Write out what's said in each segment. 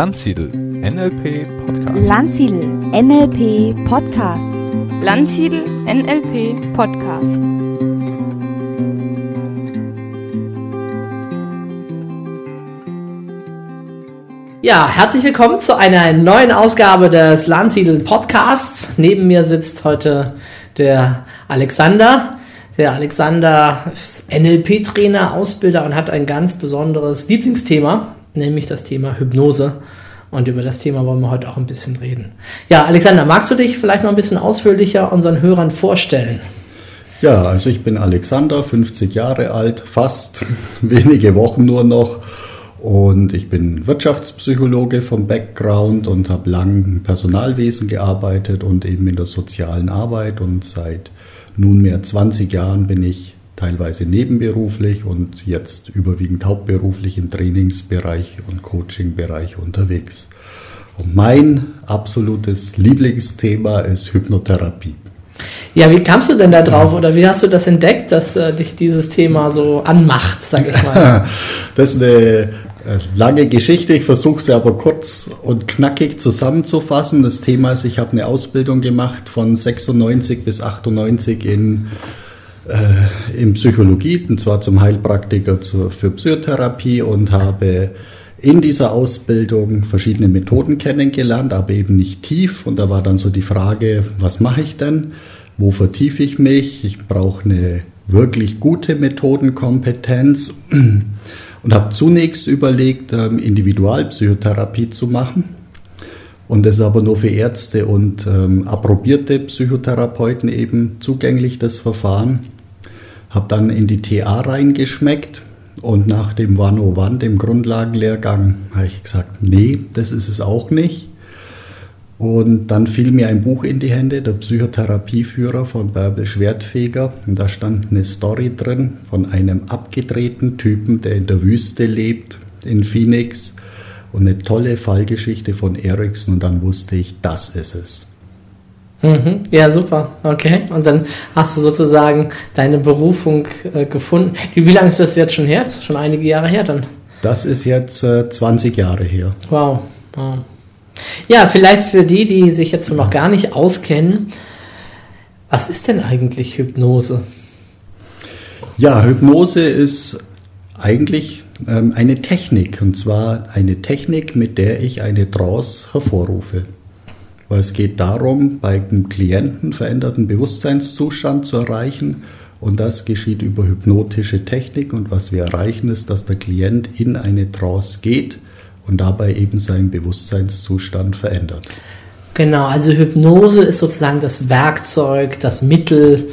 Landsiedel NLP Podcast. Landsiedel NLP Podcast. Landsiedel NLP Podcast. Ja, herzlich willkommen zu einer neuen Ausgabe des Landsiedel Podcasts. Neben mir sitzt heute der Alexander. Der Alexander ist NLP-Trainer, Ausbilder und hat ein ganz besonderes Lieblingsthema, nämlich das Thema Hypnose. Und über das Thema wollen wir heute auch ein bisschen reden. Ja, Alexander, magst du dich vielleicht noch ein bisschen ausführlicher unseren Hörern vorstellen? Ja, also ich bin Alexander, 50 Jahre alt, fast wenige Wochen nur noch. Und ich bin Wirtschaftspsychologe vom Background und habe lang im Personalwesen gearbeitet und eben in der sozialen Arbeit. Und seit nunmehr 20 Jahren bin ich teilweise nebenberuflich und jetzt überwiegend hauptberuflich im Trainingsbereich und Coachingbereich unterwegs. Und mein absolutes Lieblingsthema ist Hypnotherapie. Ja, wie kamst du denn da drauf oder wie hast du das entdeckt, dass äh, dich dieses Thema so anmacht, sag ich mal? das ist eine lange Geschichte. Ich versuche sie aber kurz und knackig zusammenzufassen. Das Thema ist, ich habe eine Ausbildung gemacht von 96 bis 98 in äh, in Psychologie, und zwar zum Heilpraktiker zur, für Psychotherapie und habe in dieser Ausbildung verschiedene Methoden kennengelernt, aber eben nicht tief. Und da war dann so die Frage, was mache ich denn? Wo vertiefe ich mich? Ich brauche eine wirklich gute Methodenkompetenz und habe zunächst überlegt, ähm, Individualpsychotherapie zu machen. Und das ist aber nur für Ärzte und ähm, approbierte Psychotherapeuten eben zugänglich, das Verfahren habe dann in die TA reingeschmeckt und nach dem 101, dem Grundlagenlehrgang, habe ich gesagt, nee, das ist es auch nicht. Und dann fiel mir ein Buch in die Hände, der Psychotherapieführer von Bärbel Schwertfeger. Und da stand eine Story drin von einem abgedrehten Typen, der in der Wüste lebt, in Phoenix. Und eine tolle Fallgeschichte von Ericsson. Und dann wusste ich, das ist es. Mhm. Ja, super. Okay. Und dann hast du sozusagen deine Berufung äh, gefunden. Wie, lange ist das jetzt schon her? Das ist schon einige Jahre her dann. Das ist jetzt äh, 20 Jahre her. Wow. wow. Ja, vielleicht für die, die sich jetzt noch gar nicht auskennen, was ist denn eigentlich Hypnose? Ja, Hypnose ist eigentlich ähm, eine Technik. Und zwar eine Technik, mit der ich eine Trance hervorrufe weil es geht darum, bei dem Klienten veränderten Bewusstseinszustand zu erreichen und das geschieht über hypnotische Technik und was wir erreichen ist, dass der Klient in eine Trance geht und dabei eben seinen Bewusstseinszustand verändert. Genau, also Hypnose ist sozusagen das Werkzeug, das Mittel,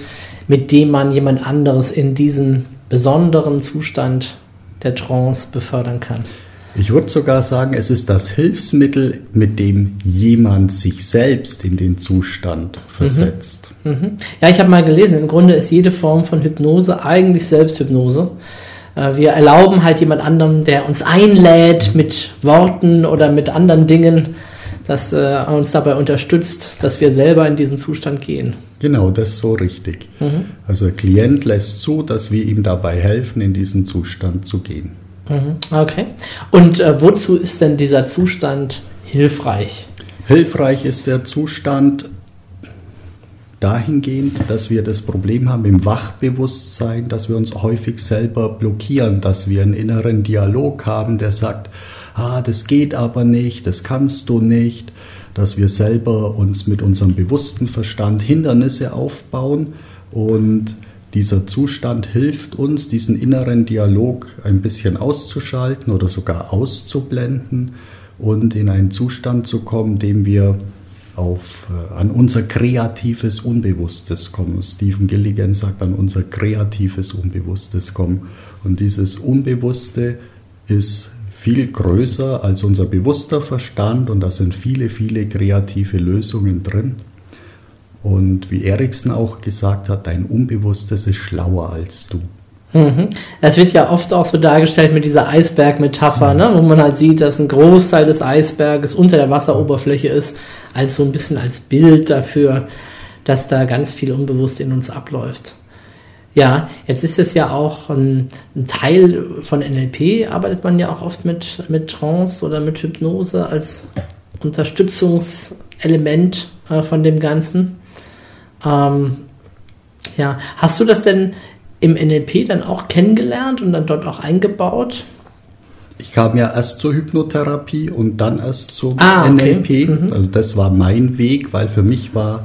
mit dem man jemand anderes in diesen besonderen Zustand der Trance befördern kann. Ich würde sogar sagen, es ist das Hilfsmittel, mit dem jemand sich selbst in den Zustand versetzt. Mhm. Mhm. Ja, ich habe mal gelesen, im Grunde ist jede Form von Hypnose eigentlich Selbsthypnose. Äh, wir erlauben halt jemand anderem, der uns einlädt mit Worten oder mit anderen Dingen, dass er uns dabei unterstützt, dass wir selber in diesen Zustand gehen. Genau, das ist so richtig. Mhm. Also der Klient lässt zu, dass wir ihm dabei helfen, in diesen Zustand zu gehen. Mhm. Okay. Und äh, wozu ist denn dieser Zustand hilfreich? Hilfreich ist der Zustand dahingehend, dass wir das Problem haben im Wachbewusstsein, dass wir uns häufig selber blockieren, dass wir einen inneren Dialog haben, der sagt, ah, das geht aber nicht, das kannst du nicht, dass wir selber uns mit unserem bewussten Verstand Hindernisse aufbauen und dieser Zustand hilft uns, diesen inneren Dialog ein bisschen auszuschalten oder sogar auszublenden und in einen Zustand zu kommen, dem wir auf, äh, an unser kreatives Unbewusstes kommen. Stephen Gilligan sagt an unser kreatives Unbewusstes kommen. Und dieses Unbewusste ist viel größer als unser bewusster Verstand und da sind viele, viele kreative Lösungen drin. Und wie Eriksen auch gesagt hat, dein Unbewusstes ist schlauer als du. Mhm. Es wird ja oft auch so dargestellt mit dieser Eisberg-Metapher, ne? wo man halt sieht, dass ein Großteil des Eisberges unter der Wasseroberfläche ist, als so ein bisschen als Bild dafür, dass da ganz viel unbewusst in uns abläuft. Ja, jetzt ist es ja auch ein, ein, Teil von NLP, arbeitet man ja auch oft mit, mit Trance oder mit Hypnose als Unterstützungselement äh, von dem Ganzen. Ähm, ja, hast du das denn im NLP dann auch kennengelernt und dann dort auch eingebaut? Ich kam ja erst zur Hypnotherapie und dann erst zum ah, okay. NLP. Mhm. Also das war mein Weg, weil für mich war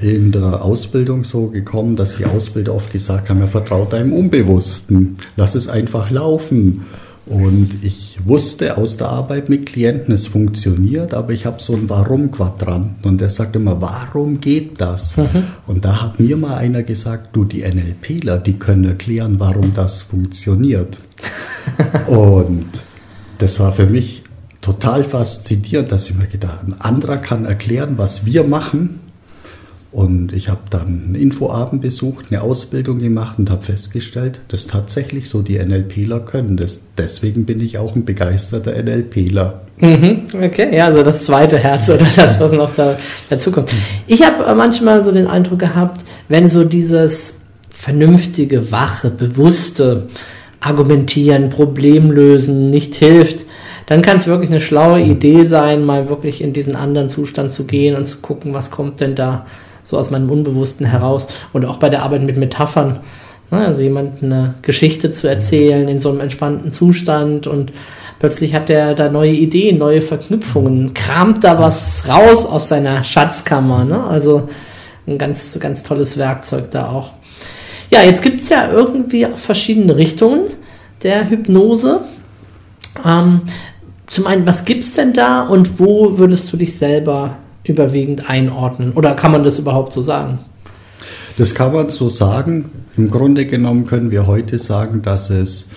in der Ausbildung so gekommen, dass die Ausbilder oft gesagt haben, er vertraut deinem Unbewussten, lass es einfach laufen. Und ich wusste aus der Arbeit mit Klienten, es funktioniert, aber ich habe so einen Warum-Quadranten und der sagt immer, warum geht das? Mhm. Und da hat mir mal einer gesagt, du, die NLPler, die können erklären, warum das funktioniert. und das war für mich total faszinierend, dass ich mir gedacht habe, ein anderer kann erklären, was wir machen und ich habe dann einen Infoabend besucht, eine Ausbildung gemacht und habe festgestellt, dass tatsächlich so die NLPler können das. Deswegen bin ich auch ein begeisterter NLPler. Mhm, okay, ja, also das zweite Herz oder das, was noch da dazu kommt. Ich habe äh, manchmal so den Eindruck gehabt, wenn so dieses vernünftige, wache, bewusste Argumentieren, Problemlösen nicht hilft, dann kann es wirklich eine schlaue Idee sein, mal wirklich in diesen anderen Zustand zu gehen und zu gucken, was kommt denn da so aus meinem Unbewussten heraus. Und auch bei der Arbeit mit Metaphern. Ne, also jemand eine Geschichte zu erzählen in so einem entspannten Zustand und plötzlich hat er da neue Ideen, neue Verknüpfungen, kramt da was raus aus seiner Schatzkammer. Ne? Also ein ganz, ganz tolles Werkzeug da auch. Ja, jetzt gibt es ja irgendwie verschiedene Richtungen der Hypnose. Ähm, zum einen, was gibt es denn da und wo würdest du dich selber überwiegend einordnen? Oder kann man das überhaupt so sagen? Das kann man so sagen. Im Grunde genommen können wir heute sagen, dass es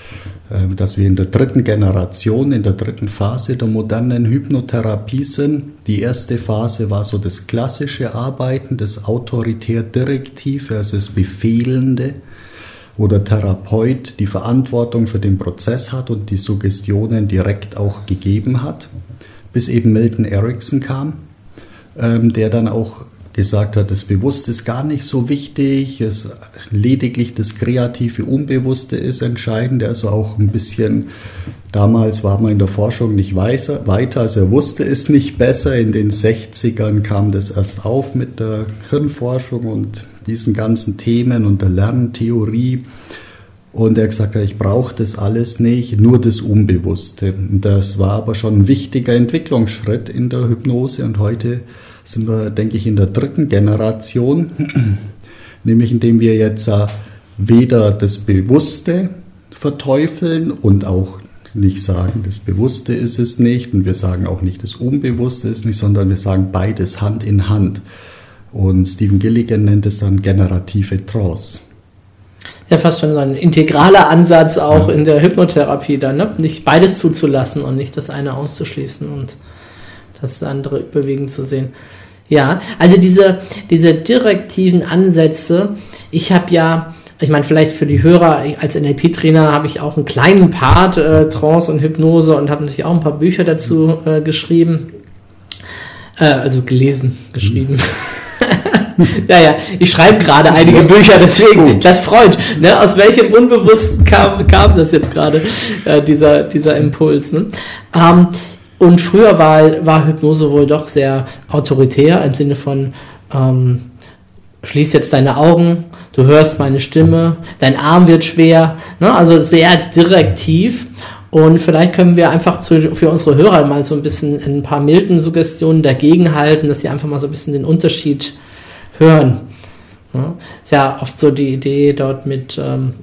ähm, dass wir in der dritten Generation, in der dritten Phase der modernen Hypnotherapie sind. Die erste Phase war so das klassische Arbeiten, das autoritär-direktive, also das Befehlende, wo der Therapeut die Verantwortung für den Prozess hat und die Suggestionen direkt auch gegeben hat, bis eben Milton Erickson kam ähm, der dann auch gesagt hat, das Bewusste ist gar nicht so wichtig, es lediglich das kreative Unbewusste ist entscheidend. Also auch ein bisschen, damals war man in der Forschung nicht weiser, weiter, also er wusste es nicht besser. In den 60ern kam das erst auf mit der Hirnforschung und diesen ganzen Themen und der Lerntheorie. Und er hat gesagt, ich brauche das alles nicht, nur das Unbewusste. Das war aber schon ein wichtiger Entwicklungsschritt in der Hypnose und heute sind wir, denke ich, in der dritten Generation, nämlich indem wir jetzt äh, weder das Bewusste verteufeln und auch nicht sagen, das Bewusste ist es nicht und wir sagen auch nicht, das Unbewusste ist nicht, sondern wir sagen beides Hand in Hand. Und Stephen Gilligan nennt es dann generative Trance. Ja, fast schon so ein integraler Ansatz auch ja. in der Hypnotherapie dann, ne? Nicht beides zuzulassen und nicht das eine auszuschließen und das andere überwiegend zu sehen. Ja, also diese, diese direktiven Ansätze, ich habe ja, ich meine, vielleicht für die Hörer, als NLP-Trainer habe ich auch einen kleinen Part äh, Trance und Hypnose und habe natürlich auch ein paar Bücher dazu äh, geschrieben. Äh, also gelesen, geschrieben. Mhm. ja, ja, ich schreibe gerade einige Bücher, deswegen, das freut. Ne? Aus welchem Unbewussten kam, kam das jetzt gerade, äh, dieser, dieser Impuls. Ne? Ähm, und früher war, war Hypnose wohl doch sehr autoritär im Sinne von, ähm, schließ jetzt deine Augen, du hörst meine Stimme, dein Arm wird schwer, ne? also sehr direktiv. Und vielleicht können wir einfach zu, für unsere Hörer mal so ein bisschen ein paar milden Suggestionen dagegenhalten, dass sie einfach mal so ein bisschen den Unterschied hören. Ne? Ist ja oft so die Idee, dort mit, ähm,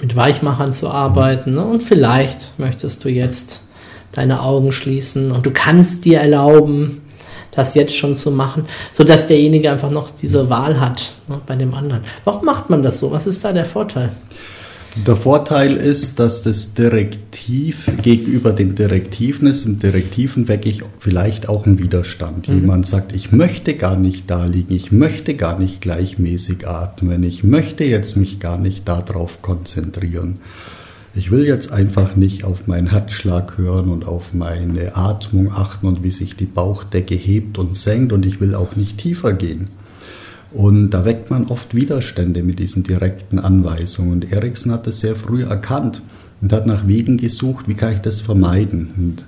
mit Weichmachern zu arbeiten. Ne? Und vielleicht möchtest du jetzt deine Augen schließen und du kannst dir erlauben, das jetzt schon zu machen, so dass derjenige einfach noch diese Wahl hat ne, bei dem anderen. Warum macht man das so? Was ist da der Vorteil? Der Vorteil ist, dass das Direktiv gegenüber dem Direktiven ist. Im Direktiven wecke ich vielleicht auch einen Widerstand. Mhm. Jemand sagt, ich möchte gar nicht da liegen, ich möchte gar nicht gleichmäßig atmen, ich möchte jetzt mich gar nicht darauf konzentrieren. Ich will jetzt einfach nicht auf meinen Herzschlag hören und auf meine Atmung achten und wie sich die Bauchdecke hebt und senkt und ich will auch nicht tiefer gehen. Und da weckt man oft Widerstände mit diesen direkten Anweisungen. Und Erikson hat das sehr früh erkannt und hat nach Wegen gesucht, wie kann ich das vermeiden. Und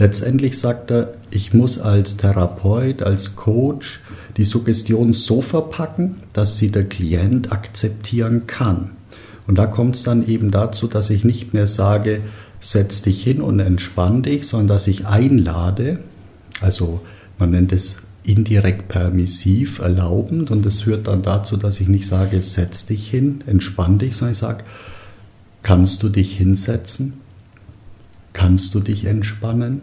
letztendlich sagt er, ich muss als Therapeut, als Coach die Suggestion so verpacken, dass sie der Klient akzeptieren kann. Und da kommt es dann eben dazu, dass ich nicht mehr sage, setz dich hin und entspann dich, sondern dass ich einlade, also man nennt es indirekt permissiv, erlaubend und das führt dann dazu, dass ich nicht sage, setz dich hin, entspann dich, sondern ich sage, kannst du dich hinsetzen? Kannst du dich entspannen?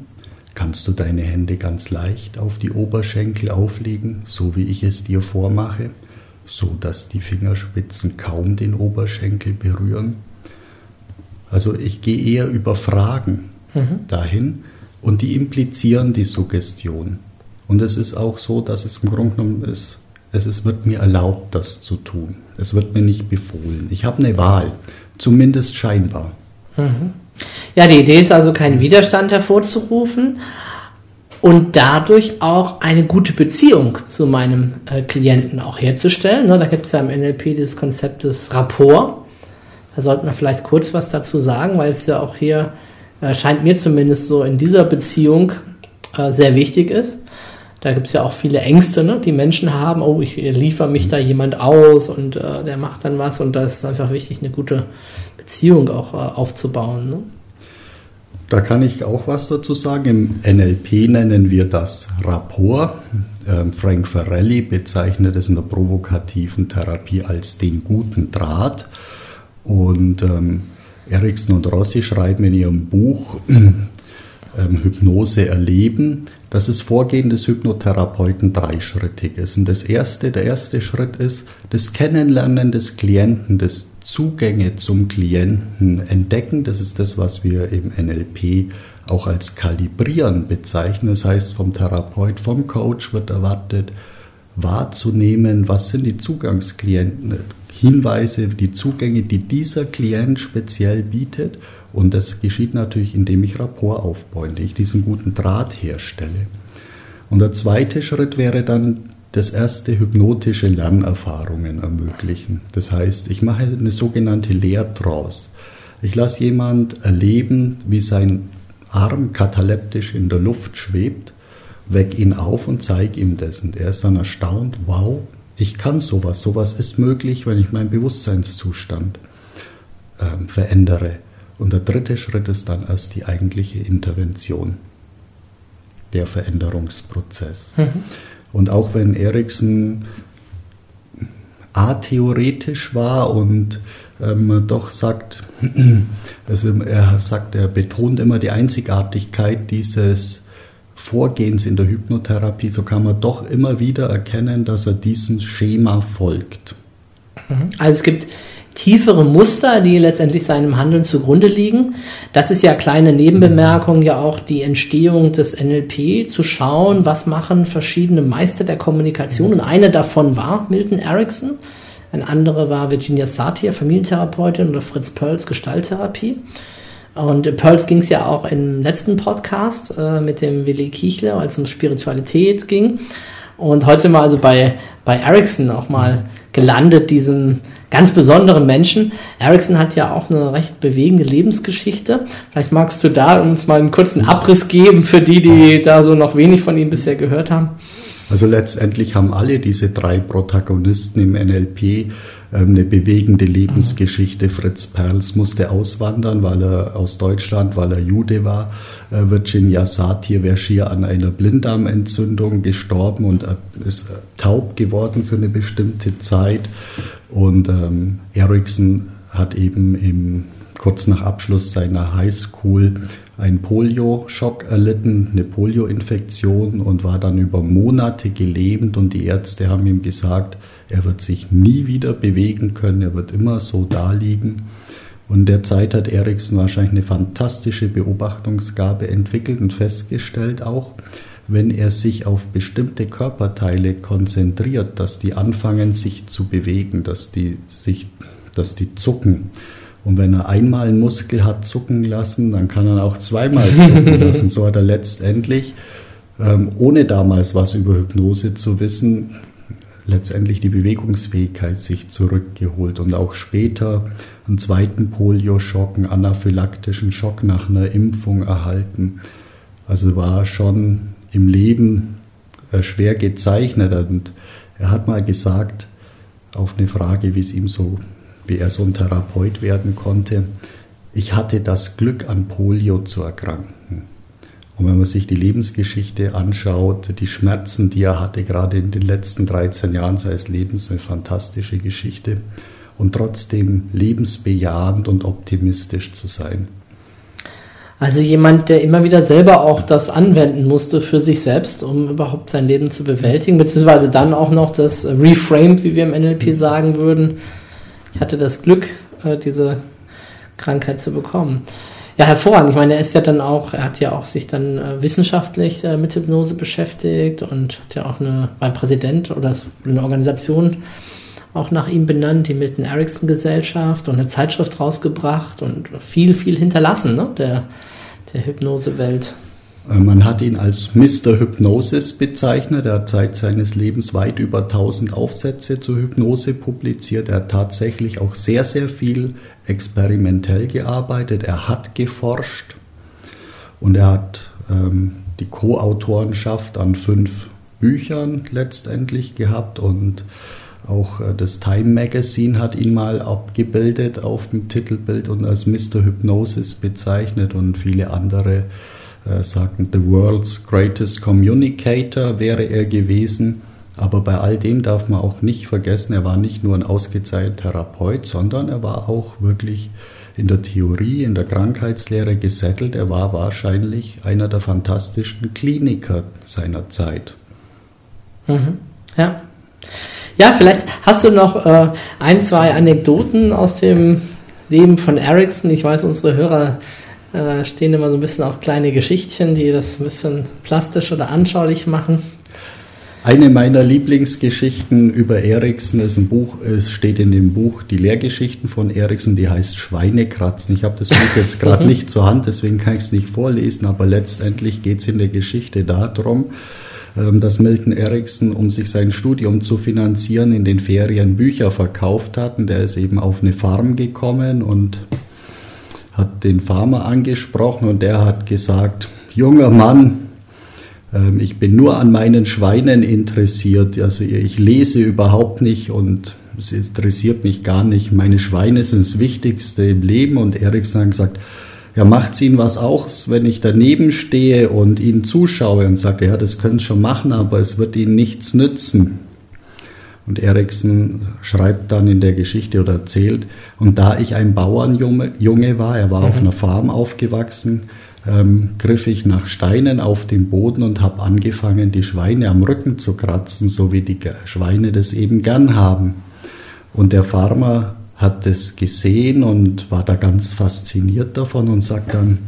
Kannst du deine Hände ganz leicht auf die Oberschenkel auflegen, so wie ich es dir vormache, so dass die Fingerspitzen kaum den Oberschenkel berühren? Also ich gehe eher über Fragen mhm. dahin und die implizieren die Suggestion. Und es ist auch so, dass es im Grunde genommen ist, es ist, wird mir erlaubt, das zu tun. Es wird mir nicht befohlen. Ich habe eine Wahl, zumindest scheinbar. Mhm. Ja, die Idee ist also, keinen Widerstand hervorzurufen und dadurch auch eine gute Beziehung zu meinem äh, Klienten auch herzustellen. Ne, da gibt es ja im NLP das Konzept des Rapport. Da sollten wir vielleicht kurz was dazu sagen, weil es ja auch hier äh, scheint mir zumindest so in dieser Beziehung äh, sehr wichtig ist. Da gibt es ja auch viele Ängste, ne, die Menschen haben. Oh, ich liefere mich da jemand aus und äh, der macht dann was und da ist es einfach wichtig, eine gute Beziehung auch äh, aufzubauen. Ne? Da kann ich auch was dazu sagen. Im NLP nennen wir das Rapport. Ähm, Frank Farelli bezeichnet es in der provokativen Therapie als den guten Draht. Und ähm, Erikson und Rossi schreiben in ihrem Buch ähm, Hypnose erleben, dass das Vorgehen des Hypnotherapeuten dreischrittig ist. Und das erste, der erste Schritt ist das Kennenlernen des Klienten, das Zugänge zum Klienten entdecken. Das ist das, was wir im NLP auch als Kalibrieren bezeichnen. Das heißt, vom Therapeut, vom Coach wird erwartet, wahrzunehmen, was sind die Zugangsklienten, Hinweise, die Zugänge, die dieser Klient speziell bietet. Und das geschieht natürlich, indem ich Rapport aufbaue, indem ich diesen guten Draht herstelle. Und der zweite Schritt wäre dann das erste hypnotische Lernerfahrungen ermöglichen. Das heißt, ich mache eine sogenannte Leertrance. Ich lasse jemand erleben, wie sein Arm kataleptisch in der Luft schwebt, weck ihn auf und zeige ihm das. Und er ist dann erstaunt, wow, ich kann sowas. Sowas ist möglich, wenn ich meinen Bewusstseinszustand ähm, verändere. Und der dritte Schritt ist dann erst die eigentliche Intervention, der Veränderungsprozess. Mhm. Und auch wenn Erikson atheoretisch war und ähm, doch sagt, also er sagt, er betont immer die Einzigartigkeit dieses Vorgehens in der Hypnotherapie, so kann man doch immer wieder erkennen, dass er diesem Schema folgt. Mhm. Also es gibt tiefere Muster, die letztendlich seinem Handeln zugrunde liegen. Das ist ja kleine Nebenbemerkung, ja auch die Entstehung des NLP, zu schauen, was machen verschiedene Meister der Kommunikation. Und eine davon war Milton Erickson, ein anderer war Virginia Satir, Familientherapeutin, oder Fritz Perls, Gestalttherapie. Und Pearls ging es ja auch im letzten Podcast äh, mit dem Willi Kichler, als es um Spiritualität ging. Und heute sind wir also bei, bei Ericsson auch mal gelandet, diesen ganz besonderen Menschen. Ericsson hat ja auch eine recht bewegende Lebensgeschichte. Vielleicht magst du da uns mal einen kurzen Abriss geben für die, die da so noch wenig von ihm bisher gehört haben. Also letztendlich haben alle diese drei Protagonisten im NLP ähm, eine bewegende Lebensgeschichte. Fritz Perls musste auswandern, weil er aus Deutschland, weil er Jude war. Äh, Virginia Satir wäre schier an einer Blinddarmentzündung gestorben und ist taub geworden für eine bestimmte Zeit. Und ähm, Ericsson hat eben im, kurz nach Abschluss seiner Highschool einen Polio-Schock erlitten, eine Polio-Infektion und war dann über Monate gelähmt und die Ärzte haben ihm gesagt, er wird sich nie wieder bewegen können, er wird immer so da liegen. Und in der Zeit hat Eriksen wahrscheinlich eine fantastische Beobachtungsgabe entwickelt und festgestellt auch, wenn er sich auf bestimmte Körperteile konzentriert, dass die anfangen sich zu bewegen, dass die sich, dass die zucken. Und wenn er einmal einen Muskel hat zucken lassen, dann kann er auch zweimal zucken lassen. So hat er letztendlich, ähm, ohne damals was über Hypnose zu wissen, letztendlich die Bewegungsfähigkeit sich zurückgeholt und auch später einen zweiten Polioschock, einen anaphylaktischen Schock nach einer Impfung erhalten. Also war schon im Leben äh, schwer gezeichnet und er hat mal gesagt, auf eine Frage, wie es ihm so, wie er so ein Therapeut werden konnte, ich hatte das Glück, an Polio zu erkranken. Und wenn man sich die Lebensgeschichte anschaut, die Schmerzen, die er hatte, gerade in den letzten 13 Jahren seines Lebens, eine fantastische Geschichte. Und trotzdem lebensbejahend und optimistisch zu sein. Also jemand, der immer wieder selber auch das anwenden musste für sich selbst, um überhaupt sein Leben zu bewältigen, beziehungsweise dann auch noch das Reframed, wie wir im NLP sagen würden. Ich hatte das Glück, äh, diese Krankheit zu bekommen. Ja, hervorragend. Ich meine, er ist ja dann auch, er hat ja auch sich dann äh, wissenschaftlich äh, mit Hypnose beschäftigt und hat ja auch eine, war Präsident oder eine Organisation auch nach ihm benannt, die Milton Erickson Gesellschaft und eine Zeitschrift rausgebracht und viel, viel hinterlassen, ne, der, der Hypnosewelt. Äh, man hat ihn als Mr. Hypnosis bezeichnet. Er hat Zeit seines Lebens weit über 1000 Aufsätze zur Hypnose publiziert. Er hat tatsächlich auch sehr, sehr viel experimentell gearbeitet, er hat geforscht und er hat ähm, die Co-Autorenschaft an fünf Büchern letztendlich gehabt und auch äh, das Time Magazine hat ihn mal abgebildet auf dem Titelbild und als Mr. Hypnosis bezeichnet und viele andere äh, sagten, The World's Greatest Communicator wäre er gewesen. Aber bei all dem darf man auch nicht vergessen, er war nicht nur ein ausgezeichneter Therapeut, sondern er war auch wirklich in der Theorie, in der Krankheitslehre gesettelt. Er war wahrscheinlich einer der fantastischen Kliniker seiner Zeit. Mhm. Ja. Ja, vielleicht hast du noch äh, ein, zwei Anekdoten aus dem Leben von Ericsson. Ich weiß, unsere Hörer äh, stehen immer so ein bisschen auf kleine Geschichtchen, die das ein bisschen plastisch oder anschaulich machen. Eine meiner Lieblingsgeschichten über Eriksen ist ein Buch, es steht in dem Buch die Lehrgeschichten von Eriksen, die heißt Schweinekratzen. Ich habe das Buch jetzt gerade nicht zur Hand, deswegen kann ich es nicht vorlesen, aber letztendlich geht es in der Geschichte darum, dass Milton Erickson, um sich sein Studium zu finanzieren, in den Ferien Bücher verkauft hat. Und der ist eben auf eine Farm gekommen und hat den Farmer angesprochen und der hat gesagt, junger Mann, ähm, ich bin nur an meinen Schweinen interessiert. Also ich lese überhaupt nicht und es interessiert mich gar nicht. Meine Schweine sind das Wichtigste im Leben. Und Erikson hat gesagt, ja, macht es Ihnen was aus, wenn ich daneben stehe und Ihnen zuschaue und sage, ja, das können Sie schon machen, aber es wird Ihnen nichts nützen. Und Erikson schreibt dann in der Geschichte oder erzählt, und da ich ein Bauernjunge war, er war mhm. auf einer Farm aufgewachsen, ähm, griff ich nach Steinen auf den Boden und habe angefangen, die Schweine am Rücken zu kratzen, so wie die Schweine das eben gern haben. Und der Farmer hat das gesehen und war da ganz fasziniert davon und sagt dann,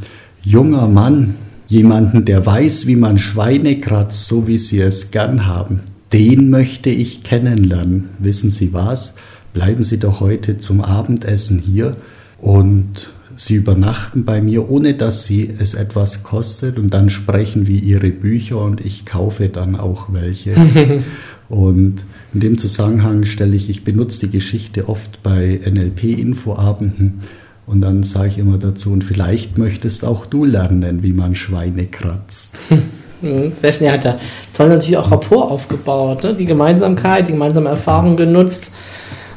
junger Mann, jemanden, der weiß, wie man Schweine kratzt, so wie sie es gern haben, den möchte ich kennenlernen. Wissen Sie was? Bleiben Sie doch heute zum Abendessen hier und Sie übernachten bei mir, ohne dass Sie es etwas kostet und dann sprechen wir Ihre Bücher und ich kaufe dann auch welche. und in dem Zusammenhang stelle ich, ich benutze die Geschichte oft bei NLP-Infoabenden und dann sage ich immer dazu, und vielleicht möchtest auch du lernen, wie man Schweine kratzt. Sehr schnell hat er toll natürlich auch Rapport aufgebaut, ne? die Gemeinsamkeit, die gemeinsame Erfahrung genutzt.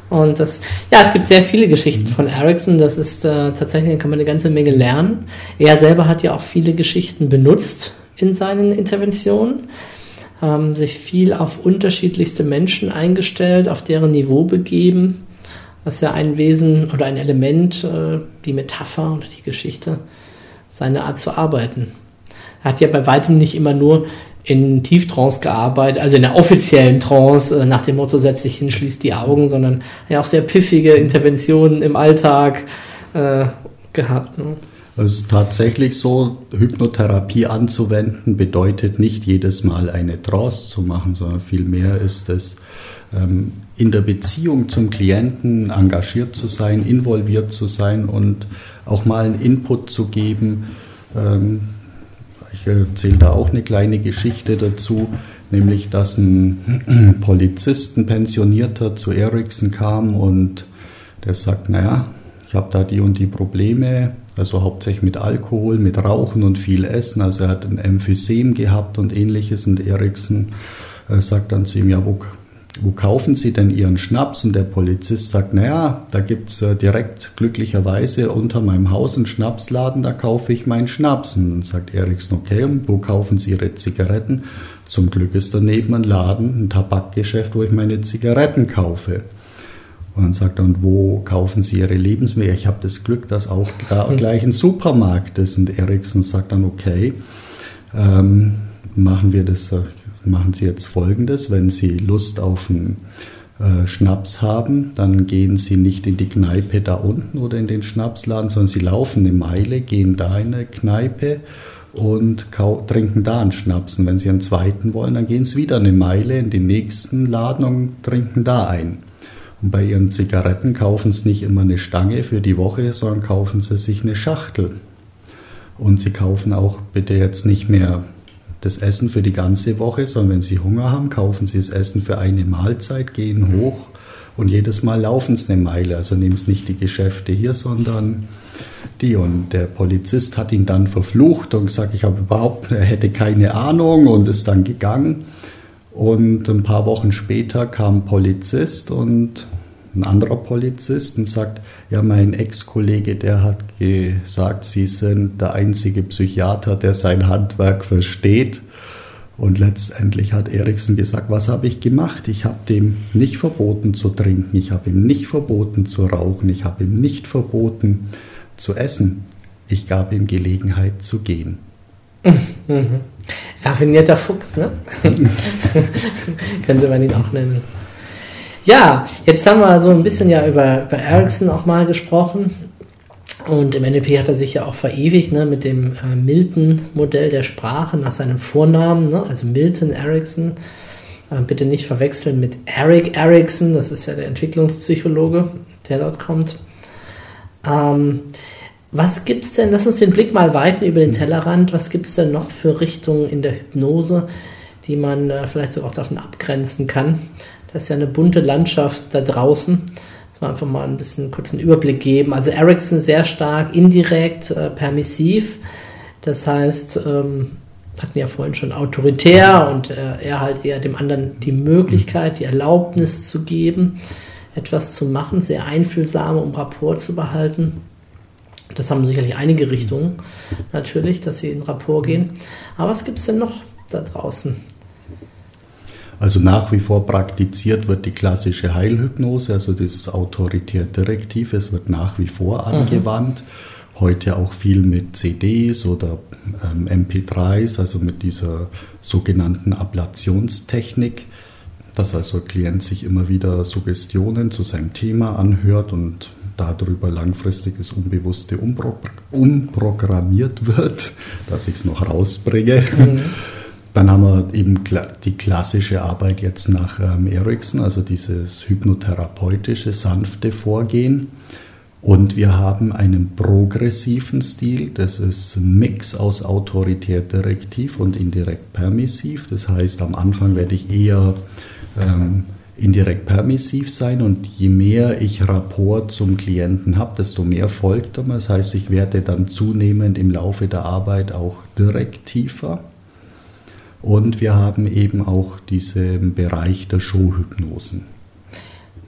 Und das, ja, es gibt sehr viele Geschichten von Ericsson. Das ist äh, tatsächlich, da kann man eine ganze Menge lernen. Er selber hat ja auch viele Geschichten benutzt in seinen Interventionen, ähm, sich viel auf unterschiedlichste Menschen eingestellt, auf deren Niveau begeben, was ja ein Wesen oder ein Element, äh, die Metapher oder die Geschichte, seine Art zu arbeiten. Er hat ja bei weitem nicht immer nur in Tieftrance gearbeitet, also in der offiziellen Trance, äh, nach dem Motto, setz dich hin, schließ die Augen, sondern ja auch sehr piffige Interventionen im Alltag äh, gehabt. Ne? Es ist tatsächlich so, Hypnotherapie anzuwenden bedeutet nicht jedes Mal eine Trance zu machen, sondern vielmehr ist es ähm, in der Beziehung zum Klienten engagiert zu sein, involviert zu sein und auch mal einen Input zu geben, ähm, ich erzähle da auch eine kleine Geschichte dazu. nämlich dass ein Polizist, Pensionierter zu Ericsson kam und der sagt, naja, ich habe da die und die Probleme, also hauptsächlich mit Alkohol, mit Rauchen und viel Essen. Also er hat ein Emphysem gehabt und ähnliches und Ericsson äh, sagt dann zu ihm, ja, wo, wo kaufen Sie denn Ihren Schnaps? Und der Polizist sagt, naja, da gibt's äh, direkt glücklicherweise unter meinem Haus einen Schnapsladen, da kaufe ich meinen Schnaps. Und dann sagt Ericsson, okay, und wo kaufen Sie Ihre Zigaretten? Zum Glück ist daneben ein Laden, ein Tabakgeschäft, wo ich meine Zigaretten kaufe. Und dann sagt er, und wo kaufen Sie Ihre Lebensmittel? Ich habe das Glück, dass auch da gleich ein Supermarkt ist. Und Ericsson sagt dann, okay, ähm, machen wir das, äh, machen Sie jetzt Folgendes, wenn Sie Lust auf einen äh, Schnaps haben, dann gehen Sie nicht in die Kneipe da unten oder in den Schnapsladen, sondern Sie laufen eine Meile, gehen da in eine Kneipe und trinken da einen Schnaps. Und wenn Sie einen zweiten wollen, dann gehen Sie wieder eine Meile in den nächsten Laden und trinken da ein. Und bei ihren Zigaretten kaufen sie nicht immer eine Stange für die Woche, sondern kaufen sie sich eine Schachtel. Und sie kaufen auch bitte jetzt nicht mehr das Essen für die ganze Woche, sondern wenn sie Hunger haben, kaufen sie das Essen für eine Mahlzeit, gehen hoch und jedes Mal laufen sie eine Meile. Also nehmen sie nicht die Geschäfte hier, sondern die. Und der Polizist hat ihn dann verflucht und gesagt, ich habe überhaupt, er hätte keine Ahnung und ist dann gegangen. Und ein paar Wochen später kam ein Polizist und ein anderer Polizist und sagt, ja, mein Ex-Kollege, der hat gesagt, Sie sind der einzige Psychiater, der sein Handwerk versteht. Und letztendlich hat Eriksen gesagt, was habe ich gemacht? Ich habe dem nicht verboten zu trinken, ich habe ihm nicht verboten zu rauchen, ich habe ihm nicht verboten zu essen. Ich gab ihm Gelegenheit zu gehen. Mhm. Raffinierter Fuchs, ne? Könnte man ihn auch nennen. Ja, jetzt haben wir so ein bisschen ja über, über Ericsson auch mal gesprochen. Und im NLP hat er sich ja auch verewigt ne, mit dem äh, Milton-Modell der Sprache nach seinem Vornamen, ne, also Milton Erickson. Äh, bitte nicht verwechseln mit Eric Erickson, das ist ja der Entwicklungspsychologe, der dort kommt. Ähm, was gibt es denn, lass uns den Blick mal weiten über den Tellerrand, was gibt es denn noch für Richtungen in der Hypnose, die man äh, vielleicht sogar auch davon abgrenzen kann? Das ist ja eine bunte Landschaft da draußen. Dass wir einfach mal ein bisschen kurzen Überblick geben. Also Ericsson sehr stark indirekt, äh, permissiv. Das heißt, ähm, hatten ja vorhin schon autoritär und äh, er halt eher dem anderen die Möglichkeit, die Erlaubnis zu geben, etwas zu machen, sehr einfühlsam, um Rapport zu behalten. Das haben sicherlich einige Richtungen natürlich, dass sie in Rapport gehen. Aber was gibt es denn noch da draußen? Also nach wie vor praktiziert wird die klassische Heilhypnose, also dieses autoritär-direktiv, es wird nach wie vor mhm. angewandt. Mhm. Heute auch viel mit CDs oder ähm, MP3s, also mit dieser sogenannten Ablationstechnik, dass also der Klient sich immer wieder Suggestionen zu seinem Thema anhört und darüber langfristig das Unbewusste umpro umprogrammiert wird, dass ich es noch rausbringe. Mhm. Dann haben wir eben die klassische Arbeit jetzt nach ähm, Ericsson, also dieses hypnotherapeutische, sanfte Vorgehen. Und wir haben einen progressiven Stil, das ist ein Mix aus autoritär direktiv und indirekt permissiv. Das heißt, am Anfang werde ich eher ähm, indirekt permissiv sein und je mehr ich Rapport zum Klienten habe, desto mehr folgt er. Das heißt, ich werde dann zunehmend im Laufe der Arbeit auch direktiver. Und wir haben eben auch diesen Bereich der Showhypnosen.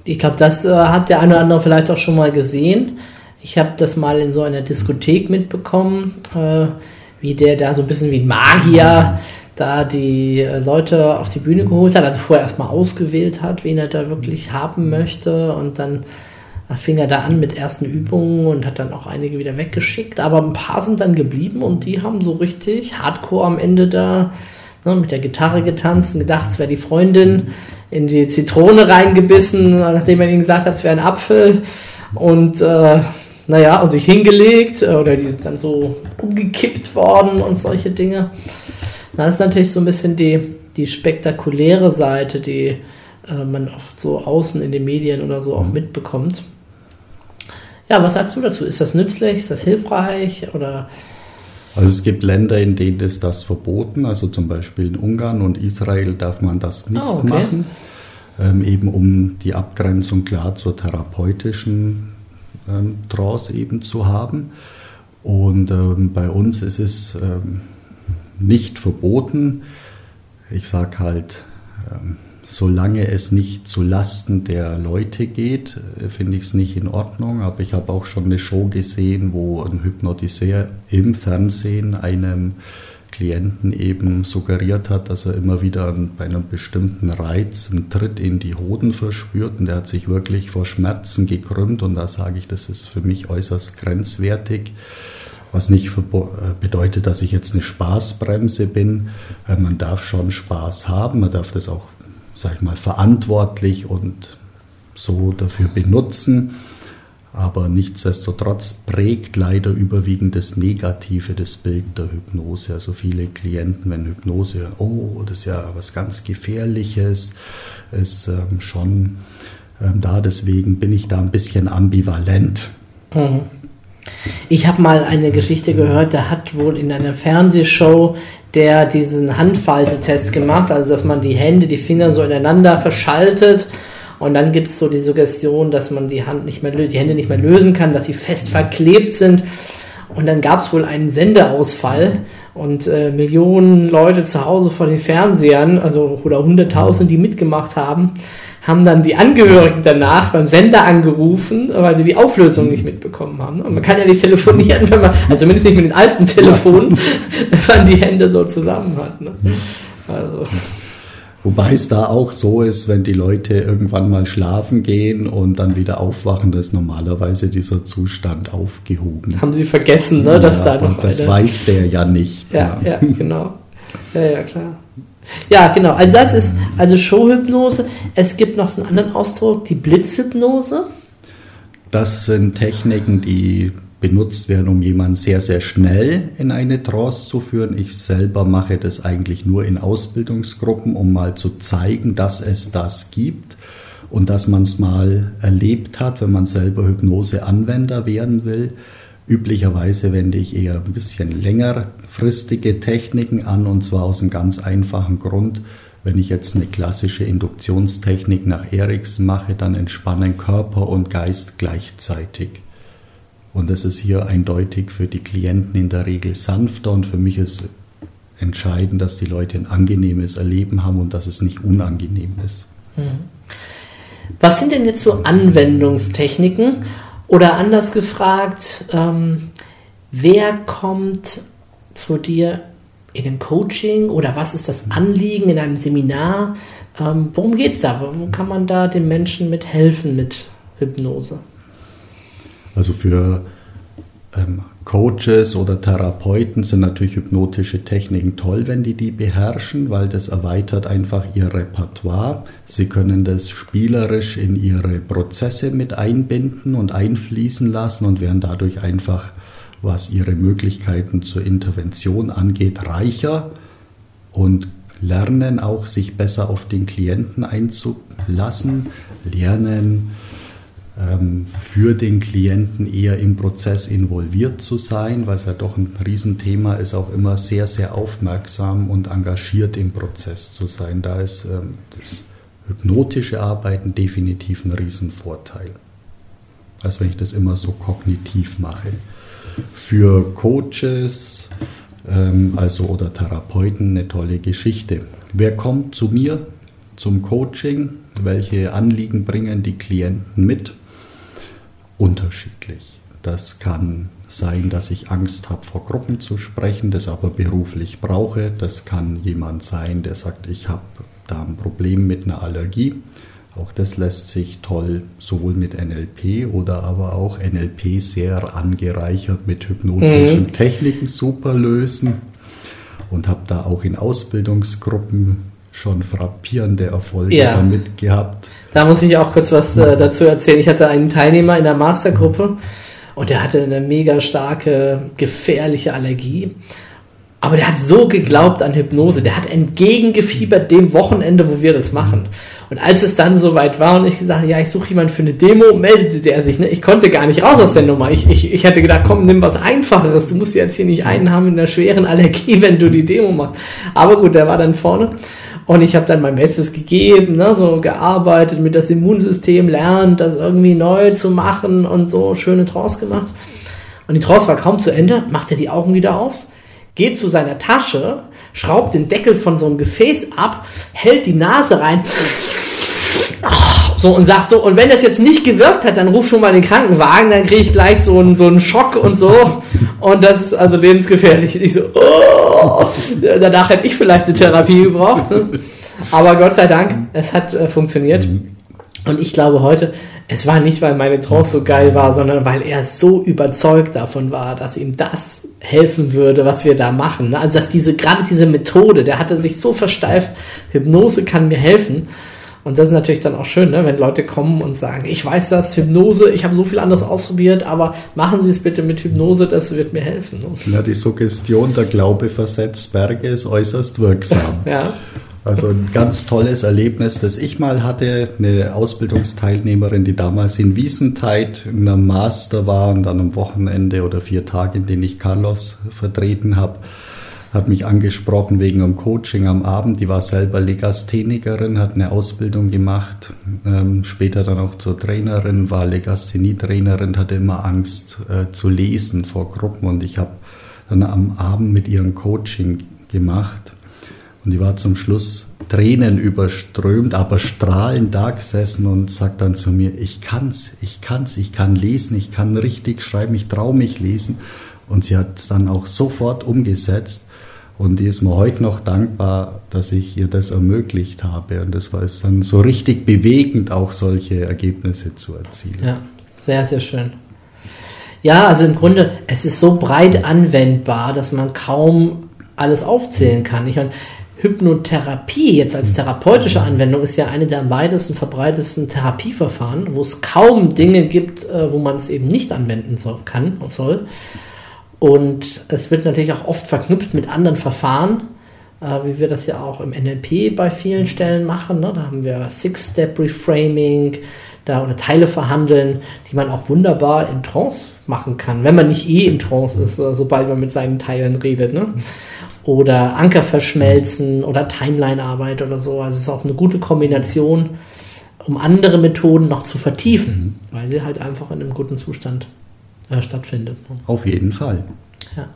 Ich glaube, das äh, hat der eine oder andere vielleicht auch schon mal gesehen. Ich habe das mal in so einer Diskothek mitbekommen, äh, wie der da so ein bisschen wie ein Magier da die äh, Leute auf die Bühne geholt hat, also vorher erstmal ausgewählt hat, wen er da wirklich haben möchte. Und dann fing er da an mit ersten Übungen und hat dann auch einige wieder weggeschickt, aber ein paar sind dann geblieben und die haben so richtig hardcore am Ende da ne, mit der Gitarre getanzt und gedacht, es wäre die Freundin, in die Zitrone reingebissen, nachdem er ihnen gesagt hat, es wäre ein Apfel. Und äh, naja, und sich hingelegt oder die sind dann so umgekippt worden und solche Dinge. Das ist natürlich so ein bisschen die, die spektakuläre Seite, die äh, man oft so außen in den Medien oder so auch mhm. mitbekommt. Ja, was sagst du dazu? Ist das nützlich? Ist das hilfreich? Oder Also es gibt Länder, in denen ist das verboten, also zum Beispiel in Ungarn und Israel darf man das nicht Ah, okay. machen, ähm, eben um die Abgrenzung klar zur therapeutischen ähm, Trance eben zu haben. Und ähm, bei uns ist es ähm, nicht verboten. Ich sage halt, ähm, solange es nicht zu Lasten der Leute geht, äh, finde ich es nicht in Ordnung. Aber ich habe auch schon eine Show gesehen, wo ein Hypnotiseur im Fernsehen einem Klienten eben suggeriert hat, dass er immer wieder bei einem bestimmten Reiz einen Tritt in die Hoden verspürt und der hat sich wirklich vor Schmerzen gekrümmt und da sage ich, das ist für mich äußerst grenzwertig. Was nicht äh, bedeutet, dass ich jetzt eine Spaßbremse bin. Äh, Man darf schon Spaß haben, man darf das auch, sag ich mal, verantwortlich und so dafür benutzen. Aber nichtsdestotrotz prägt leider überwiegend das Negative das Bild der Hypnose. Also viele Klienten, wenn Hypnose, oh, das ist ja was ganz Gefährliches, ist ähm, schon ähm, da. Deswegen bin ich da ein bisschen ambivalent. Ich habe mal eine Geschichte gehört, da hat wohl in einer Fernsehshow der diesen Handfaltetest gemacht, also dass man die Hände, die Finger so ineinander verschaltet und dann gibt es so die Suggestion, dass man die Hand nicht mehr die Hände nicht mehr lösen kann, dass sie fest verklebt sind. Und dann gab es wohl einen Sendeausfall und äh, Millionen Leute zu Hause vor den Fernsehern, also oder hunderttausend, die mitgemacht haben, haben dann die Angehörigen danach beim Sender angerufen, weil sie die Auflösung nicht mitbekommen haben. Und man kann ja nicht telefonieren, wenn man, also zumindest nicht mit den alten Telefonen, wenn man die Hände so zusammen hat. Ne? Also, Wobei es da auch so ist, wenn die Leute irgendwann mal schlafen gehen und dann wieder aufwachen, dass normalerweise dieser Zustand aufgehoben. haben sie vergessen, ne, dass Ja, da noch das weiß der ja nicht. Ja, ja, genau. Ja, ja, klar. Ja, genau. Also das ist also Showhypnose. Es gibt noch einen anderen Ausdruck, die Blitzhypnose. Das sind Techniken, die benutzt werden, um jemanden sehr, sehr schnell in eine Trance zu führen. Ich selber mache das eigentlich nur in Ausbildungsgruppen, um mal zu zeigen, dass es das gibt und dass man es mal erlebt hat, wenn man selber Hypnoseanwender werden will. Üblicherweise wende ich eher ein bisschen längerfristige Techniken an und zwar aus einem ganz einfachen Grund. Wenn ich jetzt eine klassische Induktionstechnik nach Eriksen mache, dann entspannen Körper und Geist gleichzeitig. Und das ist hier eindeutig für die Klienten in der Regel sanfter und für mich ist entscheidend, dass die Leute ein angenehmes Erleben haben und dass es nicht unangenehm ist. Was sind denn jetzt so Anwendungstechniken? Oder anders gefragt, ähm, wer kommt zu dir in einem Coaching oder was ist das Anliegen in einem Seminar? Ähm, worum geht es da? Wo wo kann man da den Menschen mit helfen mit Hypnose? Also für ähm, Coaches oder Therapeuten sind natürlich hypnotische Techniken toll, wenn die die beherrschen, weil das erweitert einfach ihr Repertoire. Sie können das spielerisch in ihre Prozesse mit einbinden und einfließen lassen und werden dadurch einfach, was ihre Möglichkeiten zur Intervention angeht, reicher und lernen auch, sich besser auf den Klienten einzulassen, lernen, für den Klienten eher im Prozess involviert zu sein, weil es ja doch ein Riesenthema ist, auch immer sehr, sehr aufmerksam und engagiert im Prozess zu sein. Da ist ähm, das hypnotische Arbeiten definitiv ein Riesenvorteil, als wenn ich das immer so kognitiv mache. Für Coaches, ähm, also oder Therapeuten eine tolle Geschichte. Wer kommt zu mir zum Coaching? Welche Anliegen bringen die Klienten mit? Unterschiedlich. Das kann sein, dass ich Angst habe, vor Gruppen zu sprechen, das aber beruflich brauche. Das kann jemand sein, der sagt, ich habe da ein Problem mit einer Allergie. Auch das lässt sich toll sowohl mit NLP oder aber auch NLP sehr angereichert mit hypnotischen Techniken super lösen und habe da auch in Ausbildungsgruppen schon frappierende Erfolge Ja. damit gehabt. Da muss ich auch kurz was äh, dazu erzählen. Ich hatte einen Teilnehmer in der Mastergruppe und der hatte eine mega starke, gefährliche Allergie. Aber der hat so geglaubt an Hypnose, der hat entgegengefiebert dem Wochenende, wo wir das machen. Und als es dann soweit war und ich gesagt ja, ich suche jemanden für eine Demo, meldete er sich. Ne? Ich konnte gar nicht raus aus der Nummer. Ich, ich, ich hatte gedacht, komm, nimm was Einfacheres. Du musst jetzt hier nicht einen haben mit einer schweren Allergie, wenn du die Demo machst. Aber gut, der war dann vorne. Und ich habe dann mein Bestes gegeben, ne, so gearbeitet mit das Immunsystem, lernt, das irgendwie neu zu machen und so schöne Trance gemacht. Und die Trance war kaum zu Ende, macht er die Augen wieder auf, geht zu seiner Tasche, schraubt den Deckel von so einem Gefäß ab, hält die Nase rein, so und sagt so, und wenn das jetzt nicht gewirkt hat, dann ruf schon mal den Krankenwagen, dann kriege ich gleich so einen, so einen Schock und so. Und das ist also lebensgefährlich. Ich so, oh, danach hätte ich vielleicht eine Therapie gebraucht. Ne? Aber Gott sei Dank, es hat äh, funktioniert. Und ich glaube heute, es war nicht, weil meine Trance so geil war, sondern weil er so überzeugt davon war, dass ihm das helfen würde, was wir da machen. Also dass diese, gerade diese Methode, der hatte sich so versteift, Hypnose kann mir helfen. Und das ist natürlich dann auch schön, ne, wenn Leute kommen und sagen, ich weiß das, Hypnose, ich habe so viel anderes ausprobiert, aber machen Sie es bitte mit Hypnose, das wird mir helfen. Ne? Ja, die Suggestion, der Glaube versetzt Berge, ist äußerst wirksam. ja. Also ein ganz tolles Erlebnis, das ich mal hatte. Eine Ausbildungsteilnehmerin, die damals in Wiesentheit in einem Master war und dann am Wochenende oder vier Tage, in denen ich Carlos vertreten habe, hat mich angesprochen wegen einem Coaching am Abend. Die war selber Legasthenikerin, hat eine Ausbildung gemacht, ähm, später dann auch zur Trainerin, war Legasthenie-Trainerin, hatte immer Angst äh, zu lesen vor Gruppen und ich habe dann am Abend mit ihrem Coaching gemacht und die war zum Schluss Tränen überströmt, aber strahlend da gesessen und sagt dann zu mir, ich kann's, ich kann's, ich kann lesen, ich kann richtig schreiben, ich traue mich lesen. Und sie hat es dann auch sofort umgesetzt. Und die ist mir heute noch dankbar, dass ich ihr das ermöglicht habe. Und das war es dann so richtig bewegend, auch solche Ergebnisse zu erzielen. Ja, sehr, sehr schön. Ja, also im Grunde, es ist so breit anwendbar, dass man kaum alles aufzählen kann. Ich meine, Hypnotherapie jetzt als therapeutische Anwendung ist ja eine der weitesten verbreitetsten Therapieverfahren, wo es kaum Dinge gibt, äh, wo man es eben nicht anwenden soll, kann und soll. Und es wird natürlich auch oft verknüpft mit anderen Verfahren, äh, wie wir das ja auch im NLP bei vielen Stellen machen. Ne? Da haben wir Six-Step-Reframing da oder Teile verhandeln, die man auch wunderbar in Trance machen kann, wenn man nicht eh im Trance ist, äh, sobald man mit seinen Teilen redet. Ne? oder Anker verschmelzen oder Timeline-Arbeit oder so. Also es ist auch eine gute Kombination, um andere Methoden noch zu vertiefen, weil sie halt einfach in einem guten Zustand äh, stattfindet. Auf jeden Fall. Ja.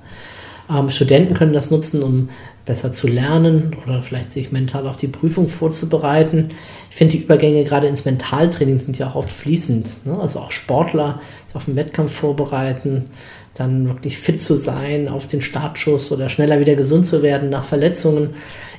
Ähm, Studenten können das nutzen, um besser zu lernen oder vielleicht sich mental auf die Prüfung vorzubereiten. Ich finde, die Übergänge gerade ins Mentaltraining sind ja auch oft fließend. Ne? Also auch Sportler sich auf den Wettkampf vorbereiten, dann wirklich fit zu sein auf den Startschuss oder schneller wieder gesund zu werden nach Verletzungen.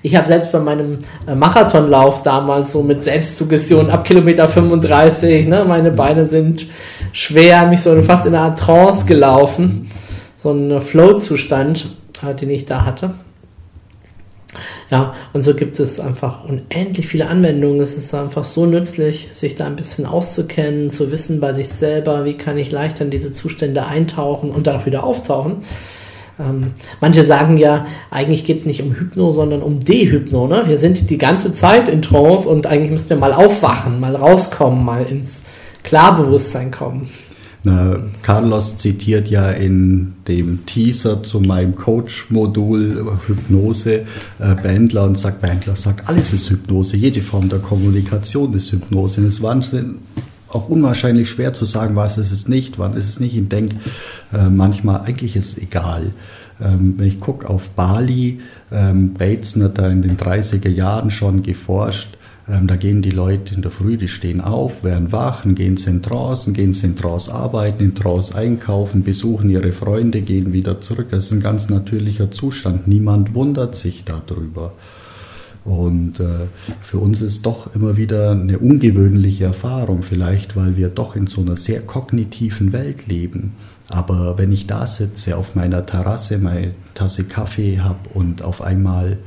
Ich habe selbst bei meinem äh, Marathonlauf damals so mit Selbstsuggestion ab Kilometer 35, ne, meine Beine sind schwer, mich so fast in einer Trance gelaufen. So ein Flow-Zustand, äh, den ich da hatte. Ja, und so gibt es einfach unendlich viele Anwendungen. Es ist einfach so nützlich, sich da ein bisschen auszukennen, zu wissen bei sich selber, wie kann ich leichter in diese Zustände eintauchen und dann auch wieder auftauchen. Ähm, manche sagen ja, eigentlich geht es nicht um Hypno, sondern um Dehypno. Ne? Wir sind die ganze Zeit in Trance und eigentlich müssen wir mal aufwachen, mal rauskommen, mal ins Klar-Bewusstsein kommen. Na, Carlos zitiert ja in dem Teaser zu meinem Coach-Modul äh, Hypnose äh, Bandler und sagt, Bandler sagt, alles ist Hypnose, jede Form der Kommunikation ist Hypnose. Und es Wahnsinn, auch unwahrscheinlich schwer zu sagen, was ist es nicht, wann ist es nicht. Ich denke, äh, manchmal eigentlich ist es egal. Ähm, wenn ich gucke auf Bali, ähm, Bateson hat da in den 30er Jahren schon geforscht, ähm, da gehen die Leute in der Früh, die stehen auf, werden wach, gehen in Trance, gehen in Trance arbeiten, in Trance einkaufen, besuchen ihre Freunde, gehen wieder zurück. Das ist ein ganz natürlicher Zustand. Niemand wundert sich darüber. Und äh, für uns ist doch immer wieder eine ungewöhnliche Erfahrung, vielleicht weil wir doch in so einer sehr kognitiven Welt leben. Aber wenn ich da sitze auf meiner Terrasse, meine Tasse Kaffee habe und auf einmal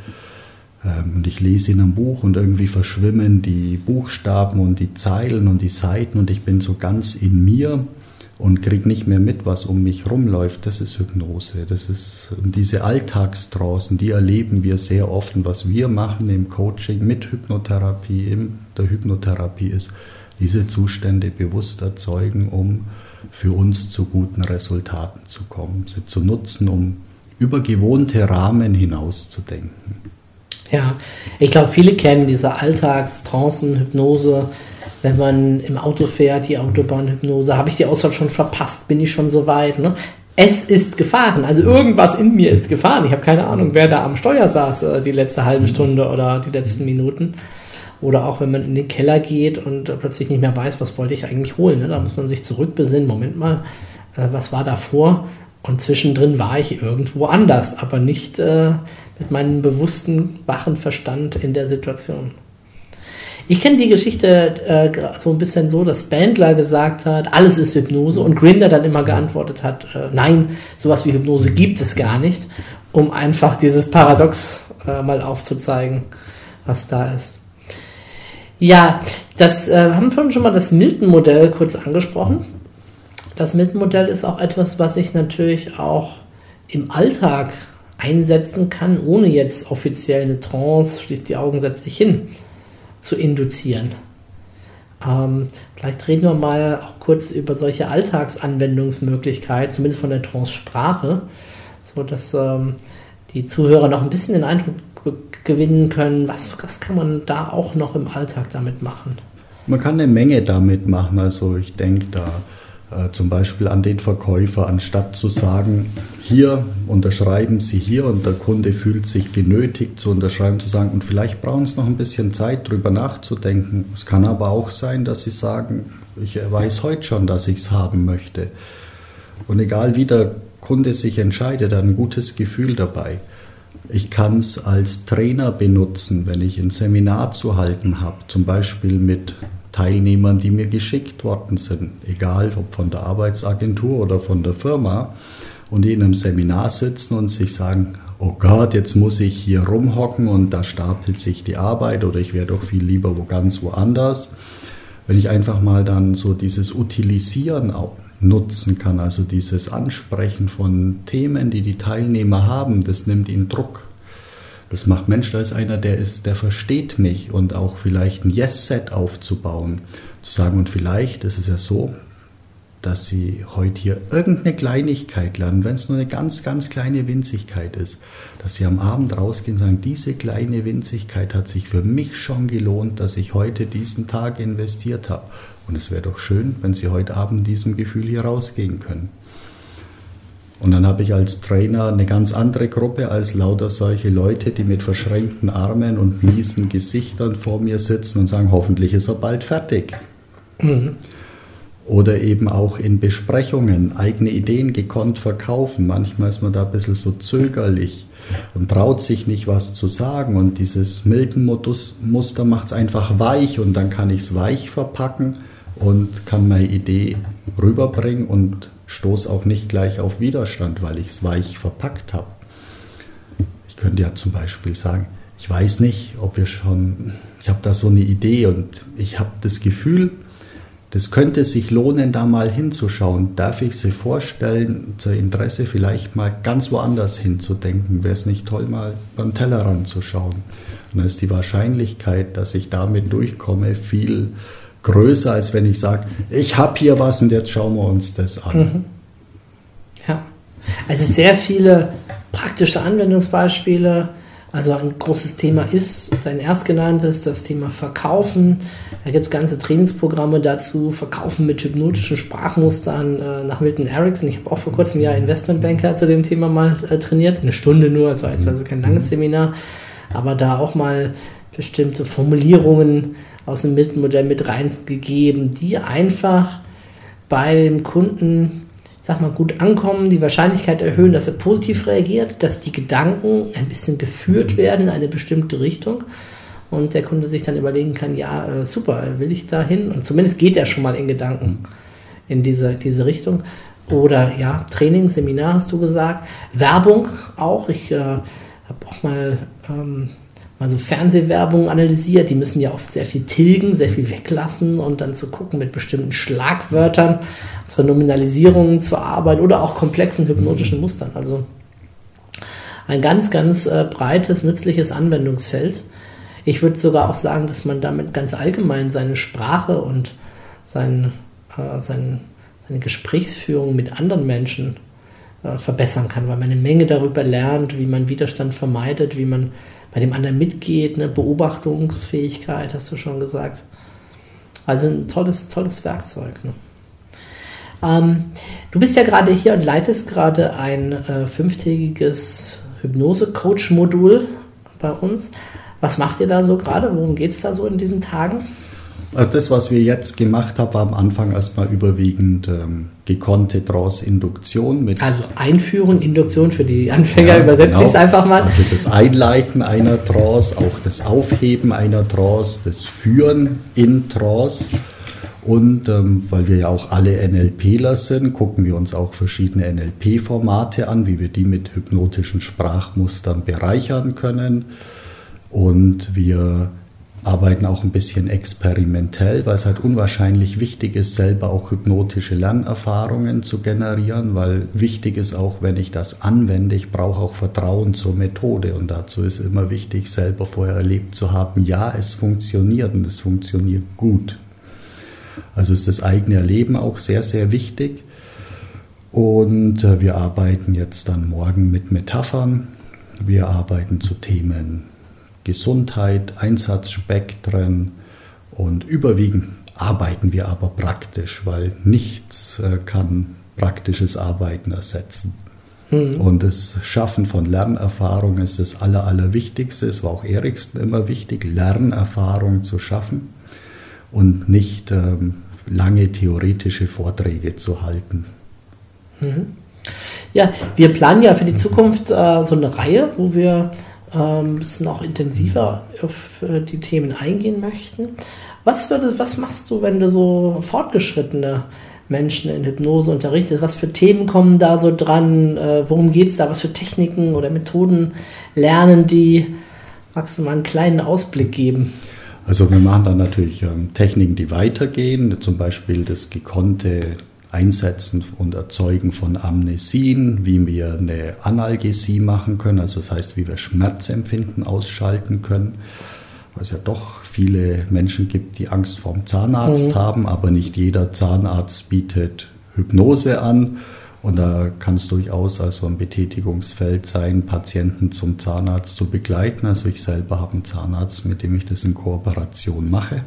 und ich lese in einem Buch und irgendwie verschwimmen die Buchstaben und die Zeilen und die Seiten und ich bin so ganz in mir, und kriege nicht mehr mit, was um mich rumläuft, das ist Hypnose. Das ist diese Alltagstrancen, die erleben wir sehr oft. Und was wir machen im Coaching mit Hypnotherapie, in der Hypnotherapie ist, diese Zustände bewusst erzeugen, um für uns zu guten Resultaten zu kommen, sie zu nutzen, um über gewohnte Rahmen hinauszudenken. Ja, ich glaube, viele kennen diese Alltagstrancen, Hypnose, wenn man im Auto fährt, die Autobahnhypnose, habe ich die Ausfahrt schon verpasst, bin ich schon so weit. Ne? Es ist gefahren, also irgendwas in mir ist gefahren. Ich habe keine Ahnung, wer da am Steuer saß äh, die letzte halbe Stunde oder die letzten Minuten. Oder auch wenn man in den Keller geht und äh, plötzlich nicht mehr weiß, was wollte ich eigentlich holen. Ne? Da muss man sich zurückbesinnen, Moment mal, äh, was war davor? Und zwischendrin war ich irgendwo anders, aber nicht äh, mit meinem bewussten, wachen Verstand in der Situation. Ich kenne die Geschichte äh, so ein bisschen so, dass Bandler gesagt hat, alles ist Hypnose und Grinder dann immer geantwortet hat, äh, nein, sowas wie Hypnose gibt es gar nicht, um einfach dieses Paradox äh, mal aufzuzeigen, was da ist. Ja, das äh, haben wir schon mal das Milton-Modell kurz angesprochen. Das Milton-Modell ist auch etwas, was ich natürlich auch im Alltag einsetzen kann, ohne jetzt offiziell eine Trance, schließt die Augen, setzt dich hin zu induzieren. Ähm, vielleicht reden wir mal auch kurz über solche Alltagsanwendungsmöglichkeiten, zumindest von der Trance-Sprache, sodass ähm, die Zuhörer noch ein bisschen den Eindruck gewinnen können, was, was kann man da auch noch im Alltag damit machen? Man kann eine Menge damit machen. Also ich denke da zum Beispiel an den Verkäufer, anstatt zu sagen, hier unterschreiben Sie hier und der Kunde fühlt sich genötigt zu unterschreiben, zu sagen, und vielleicht brauchen Sie noch ein bisschen Zeit, darüber nachzudenken. Es kann aber auch sein, dass Sie sagen, ich weiß heute schon, dass ich es haben möchte. Und egal wie der Kunde sich entscheidet, hat ein gutes Gefühl dabei. Ich kann es als Trainer benutzen, wenn ich ein Seminar zu halten habe, zum Beispiel mit Teilnehmern, die mir geschickt worden sind, egal ob von der Arbeitsagentur oder von der Firma, und die in einem Seminar sitzen und sich sagen, oh Gott, jetzt muss ich hier rumhocken und da stapelt sich die Arbeit oder ich wäre doch viel lieber wo ganz woanders. Wenn ich einfach mal dann so dieses Utilisieren auch nutzen kann, also dieses Ansprechen von Themen, die die Teilnehmer haben, das nimmt ihnen Druck. Das macht Mensch, da ist einer, der ist, der versteht mich und auch vielleicht ein Yes-Set aufzubauen. Zu sagen, und vielleicht ist es ja so, dass Sie heute hier irgendeine Kleinigkeit lernen, wenn es nur eine ganz, ganz kleine Winzigkeit ist, dass Sie am Abend rausgehen und sagen, diese kleine Winzigkeit hat sich für mich schon gelohnt, dass ich heute diesen Tag investiert habe. Und es wäre doch schön, wenn Sie heute Abend diesem Gefühl hier rausgehen können. Und dann habe ich als Trainer eine ganz andere Gruppe als lauter solche Leute, die mit verschränkten Armen und miesen Gesichtern vor mir sitzen und sagen, hoffentlich ist er bald fertig. Mhm. Oder eben auch in Besprechungen eigene Ideen gekonnt verkaufen. Manchmal ist man da ein bisschen so zögerlich und traut sich nicht was zu sagen. Und dieses Milton-Muster macht es einfach weich und dann kann ich es weich verpacken und kann meine Idee rüberbringen und stoße auch nicht gleich auf Widerstand, weil ich es weich verpackt habe. Ich könnte ja zum Beispiel sagen, ich weiß nicht, ob wir schon, ich habe da so eine Idee und ich habe das Gefühl, das könnte sich lohnen, da mal hinzuschauen. Darf ich Sie vorstellen, zur Interesse vielleicht mal ganz woanders hinzudenken? Wäre es nicht toll, mal beim Tellerrand zu schauen? Und dann ist die Wahrscheinlichkeit, dass ich damit durchkomme, viel größer, als wenn ich sage, ich habe hier was und jetzt schauen wir uns das an. Mhm. Ja, also sehr viele praktische Anwendungsbeispiele. Also ein großes Thema ist, dein erstgenanntes, das Thema Verkaufen. Da gibt es ganze Trainingsprogramme dazu, Verkaufen mit hypnotischen Sprachmustern äh, nach Milton Erickson. Ich habe auch vor kurzem ja Investmentbanker zu dem Thema mal äh, trainiert, eine Stunde nur, also, also kein langes Seminar, aber da auch mal bestimmte Formulierungen aus dem Milton-Modell mit reingegeben, die einfach bei dem Kunden, sag mal, gut ankommen, die Wahrscheinlichkeit erhöhen, dass er positiv reagiert, dass die Gedanken ein bisschen geführt werden in eine bestimmte Richtung und der Kunde sich dann überlegen kann, ja, äh, super, will ich da hin? Und zumindest geht er schon mal in Gedanken in diese, diese Richtung. Oder ja, Training, Seminar hast du gesagt. Werbung auch. Ich äh, habe auch mal ähm, mal so Fernsehwerbung analysiert. Die müssen ja oft sehr viel tilgen, sehr viel weglassen und dann zu gucken mit bestimmten Schlagwörtern, zur Nominalisierungen zu arbeiten oder auch komplexen hypnotischen Mustern. Also ein ganz, ganz äh, breites, nützliches Anwendungsfeld. Ich würde sogar auch sagen, dass man damit ganz allgemein seine Sprache und sein, äh, sein, seine Gesprächsführung mit anderen Menschen äh, verbessern kann, weil man eine Menge darüber lernt, wie man Widerstand vermeidet, wie man bei dem anderen mitgeht, eine Beobachtungsfähigkeit, hast du schon gesagt. Also ein tolles, tolles Werkzeug. Ne? Ähm, du bist ja gerade hier und leitest gerade ein äh, fünftägiges Hypnose-Coach-Modul bei uns. Was macht ihr da so gerade? Worum geht es da so in diesen Tagen? Also das, was wir jetzt gemacht haben, war am Anfang erstmal überwiegend ähm, gekonnte Trance-Induktion. Mit also Einführung, Induktion für die Anfänger, ja, übersetze genau. ich es einfach mal. Also das Einleiten einer Trance, auch das Aufheben einer Trance, das Führen in Trance. Und ähm, weil wir ja auch alle NLPler sind, gucken wir uns auch verschiedene NLP-Formate an, wie wir die mit hypnotischen Sprachmustern bereichern können. Und wir arbeiten auch ein bisschen experimentell, weil es halt unwahrscheinlich wichtig ist, selber auch hypnotische Lernerfahrungen zu generieren, weil wichtig ist auch, wenn ich das anwende, ich brauche auch Vertrauen zur Methode und dazu ist immer wichtig, selber vorher erlebt zu haben, ja, es funktioniert und es funktioniert gut. Also ist das eigene Erleben auch sehr, sehr wichtig. Und äh, wir arbeiten jetzt dann morgen mit Metaphern. Wir arbeiten zu Themen Gesundheit, Einsatzspektren und überwiegend arbeiten wir aber praktisch, weil nichts äh, kann praktisches Arbeiten ersetzen. Mhm. Und das Schaffen von Lernerfahrung ist das Aller, Allerwichtigste. Es war auch Eriksen immer wichtig, Lernerfahrung zu schaffen und nicht ähm, lange theoretische Vorträge zu halten. Mhm. Ja, wir planen ja für die Zukunft äh, so eine Reihe, wo wir ein ähm, bisschen auch intensiver auf äh, die Themen eingehen möchten. Was, würde, was machst du, wenn du so fortgeschrittene Menschen in Hypnose unterrichtest? Was für Themen kommen da so dran? Äh, worum geht es da? Was für Techniken oder Methoden lernen die? Magst du mal einen kleinen Ausblick geben? Also wir machen dann natürlich ähm, Techniken, die weitergehen, zum Beispiel das gekonnte Einsetzen und Erzeugen von Amnesien, wie wir eine Analgesie machen können, also das heißt, wie wir Schmerzempfinden ausschalten können, weil es ja doch viele Menschen gibt, die Angst vorm Zahnarzt mhm. haben, aber nicht jeder Zahnarzt bietet Hypnose an. Und da kann es durchaus also ein Betätigungsfeld sein, Patienten zum Zahnarzt zu begleiten. Also ich selber habe einen Zahnarzt, mit dem ich das in Kooperation mache.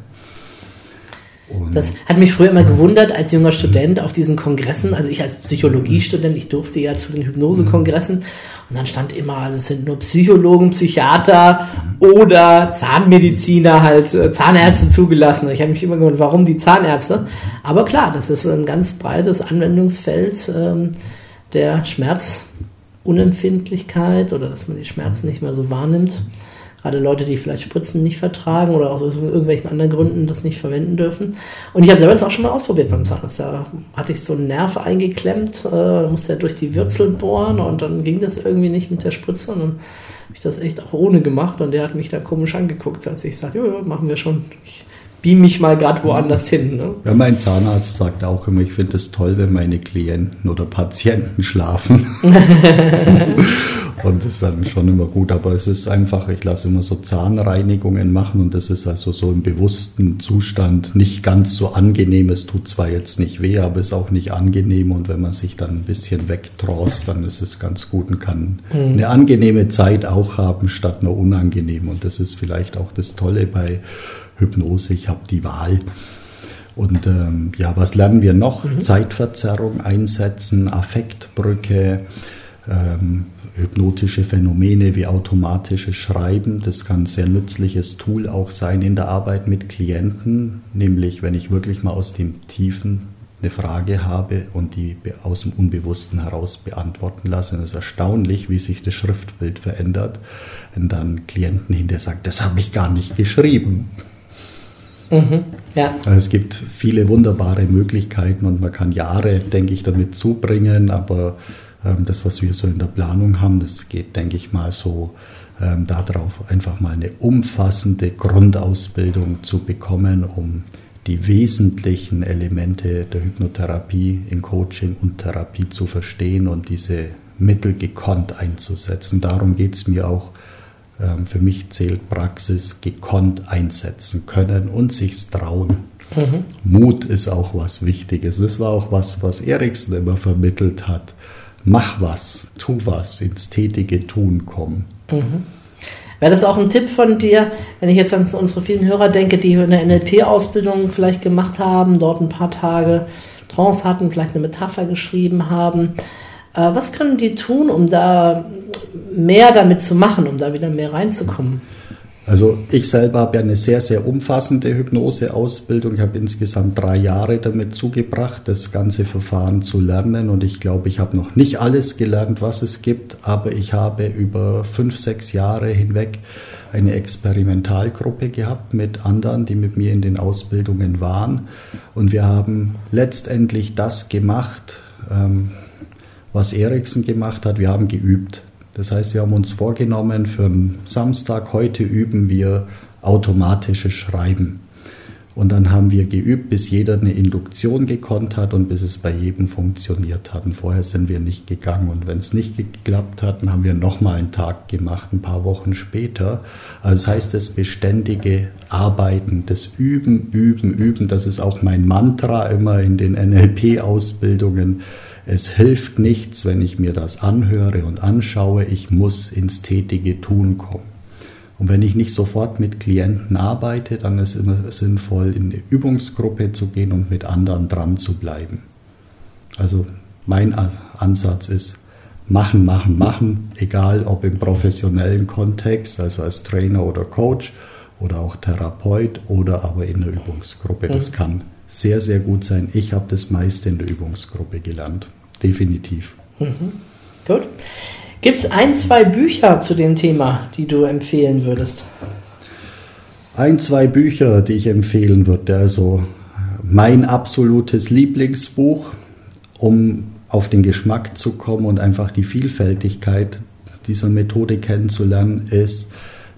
Das hat mich früher immer gewundert als junger Student auf diesen Kongressen. Also ich als Psychologiestudent, ich durfte ja zu den Hypnosekongressen und dann stand immer, also es sind nur Psychologen, Psychiater oder Zahnmediziner, halt äh, Zahnärzte zugelassen. Ich habe mich immer gewundert, warum die Zahnärzte? Aber klar, das ist ein ganz breites Anwendungsfeld ähm, der Schmerzunempfindlichkeit oder dass man die Schmerzen nicht mehr so wahrnimmt. Gerade Leute, die vielleicht Spritzen nicht vertragen oder aus irgendwelchen anderen Gründen das nicht verwenden dürfen. Und ich habe selber das auch schon mal ausprobiert beim Zahnarzt. Da hatte ich so einen Nerv eingeklemmt, äh, musste er durch die Wurzel bohren und dann ging das irgendwie nicht mit der Spritze. Und dann habe ich das echt auch ohne gemacht und der hat mich da komisch angeguckt, als ich sagte, ja, ja, machen wir schon. Ich beam mich mal gerade woanders hin. Ne? Ja, mein Zahnarzt sagt auch immer, ich finde es toll, wenn meine Klienten oder Patienten schlafen. Und das ist dann schon immer gut, aber es ist einfach, ich lasse immer so Zahnreinigungen machen und das ist also so im bewussten Zustand nicht ganz so angenehm. Es tut zwar jetzt nicht weh, aber es ist auch nicht angenehm und wenn man sich dann ein bisschen wegtrost, dann ist es ganz gut und kann mhm. eine angenehme Zeit auch haben statt einer unangenehm. Und das ist vielleicht auch das Tolle bei Hypnose. Ich habe die Wahl. Und ähm, ja, was lernen wir noch? Mhm. Zeitverzerrung einsetzen, Affektbrücke, ähm, hypnotische Phänomene wie automatisches Schreiben. Das kann ein sehr nützliches Tool auch sein in der Arbeit mit Klienten, nämlich wenn ich wirklich mal aus dem Tiefen eine Frage habe und die aus dem Unbewussten heraus beantworten lasse. Und es ist erstaunlich, wie sich das Schriftbild verändert, wenn dann Klienten hinterher sagen, das habe ich gar nicht geschrieben. Mhm, ja. Also es gibt viele wunderbare Möglichkeiten und man kann Jahre, denke ich, damit zubringen, aber Ähm, das, was wir so in der Planung haben, das geht, denke ich mal, so ähm, darauf, einfach mal eine umfassende Grundausbildung zu bekommen, um die wesentlichen Elemente der Hypnotherapie in Coaching und Therapie zu verstehen und diese Mittel gekonnt einzusetzen. Darum geht es mir auch. Ähm, für mich zählt Praxis gekonnt einsetzen können und sich trauen. Mhm. Mut ist auch was Wichtiges. Das war auch was, was Eriksen immer vermittelt hat. Mach was, tu was, ins tätige Tun kommen. Mhm. Wäre das auch ein Tipp von dir, wenn ich jetzt an unsere vielen Hörer denke, die eine NLP-Ausbildung vielleicht gemacht haben, dort ein paar Tage Trance hatten, vielleicht eine Metapher geschrieben haben? Äh, was können die tun, um da mehr damit zu machen, um da wieder mehr reinzukommen? Also ich selber habe ja eine sehr, sehr umfassende Hypnoseausbildung. Ich habe insgesamt drei Jahre damit zugebracht, das ganze Verfahren zu lernen. Und ich glaube, ich habe noch nicht alles gelernt, was es gibt, aber ich habe über fünf, sechs Jahre hinweg eine Experimentalgruppe gehabt mit anderen, die mit mir in den Ausbildungen waren. Und wir haben letztendlich das gemacht, ähm, was Eriksen gemacht hat. Wir haben geübt. Das heißt, wir haben uns vorgenommen, für einen Samstag, heute üben wir automatisches Schreiben. Und dann haben wir geübt, bis jeder eine Induktion gekonnt hat und bis es bei jedem funktioniert hat. Und vorher sind wir nicht gegangen. Und wenn es nicht geklappt hat, dann haben wir nochmal einen Tag gemacht, ein paar Wochen später. Also das heißt, das beständige Arbeiten, das Üben, Üben, Üben, das ist auch mein Mantra immer in den NLP-Ausbildungen es hilft nichts, wenn ich mir das anhöre und anschaue. Ich muss ins tätige Tun kommen. Und wenn ich nicht sofort mit Klienten arbeite, dann ist es immer sinnvoll, in eine Übungsgruppe zu gehen und mit anderen dran zu bleiben. Also mein Ansatz ist, machen, machen, machen, egal ob im professionellen Kontext, also als Trainer oder Coach oder auch Therapeut oder aber in der Übungsgruppe. Das mhm. kann sehr, sehr gut sein. Ich habe das meiste in der Übungsgruppe gelernt. Definitiv. Mhm. Gut. Gibt es ein, zwei Bücher zu dem Thema, die du empfehlen würdest? Ein, zwei Bücher, die ich empfehlen würde. Also mein absolutes Lieblingsbuch, um auf den Geschmack zu kommen und einfach die Vielfältigkeit dieser Methode kennenzulernen, ist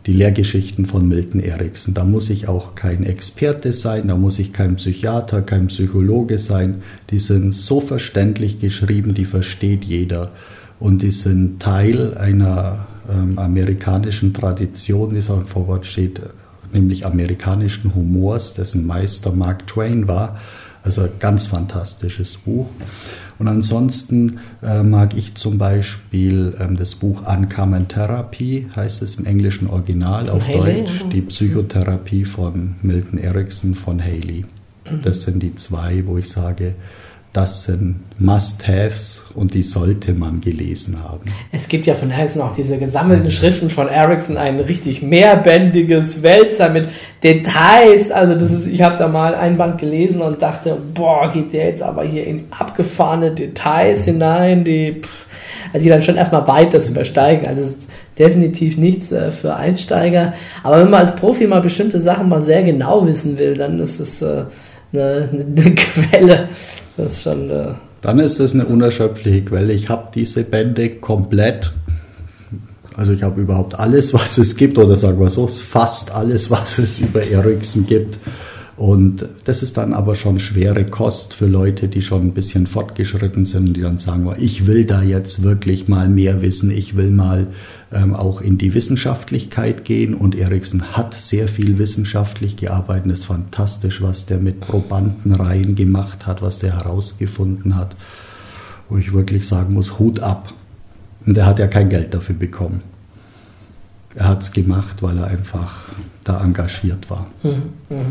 die Lehrgeschichten von Milton Erickson. Da muss ich auch kein Experte sein, da muss ich kein Psychiater, kein Psychologe sein. Die sind so verständlich geschrieben, die versteht jeder. Und die sind Teil einer ähm, amerikanischen Tradition, wie es auch im Vorwort steht, nämlich amerikanischen Humors, dessen Meister Mark Twain war. Also ganz fantastisches Buch. Und ansonsten äh, mag ich zum Beispiel ähm, das Buch Uncommon Therapy, heißt es im englischen Original, von auf Haley, Deutsch, die Psychotherapie von Milton Erickson von Haley. Das sind die zwei, wo ich sage, das sind Must-Haves und die sollte man gelesen haben. Es gibt ja von Ericsson auch diese gesammelten Schriften von Ericsson, ein richtig mehrbändiges Wälzer mit Details. Also das ist, ich habe da mal ein Band gelesen und dachte, boah, geht der jetzt aber hier in abgefahrene Details hinein, die, pff, also die dann schon erstmal weit das übersteigen. Also es ist definitiv nichts äh, für Einsteiger. Aber wenn man als Profi mal bestimmte Sachen mal sehr genau wissen will, dann ist es äh, eine, eine Quelle. Das ist schon. Äh Dann ist es eine unerschöpfliche Quelle. Ich habe diese Bände komplett. Also ich habe überhaupt alles, was es gibt, oder sagen wir so, fast alles, was es über Ericsson gibt. Und das ist dann aber schon schwere Kost für Leute, die schon ein bisschen fortgeschritten sind und die dann sagen, ich will da jetzt wirklich mal mehr wissen, ich will mal ähm, auch in die Wissenschaftlichkeit gehen. Und Eriksen hat sehr viel wissenschaftlich gearbeitet. Es ist fantastisch, was der mit Probandenreihen gemacht hat, was der herausgefunden hat. Wo ich wirklich sagen muss, Hut ab. Und er hat ja kein Geld dafür bekommen. Er hat es gemacht, weil er einfach da engagiert war. Mhm, mh.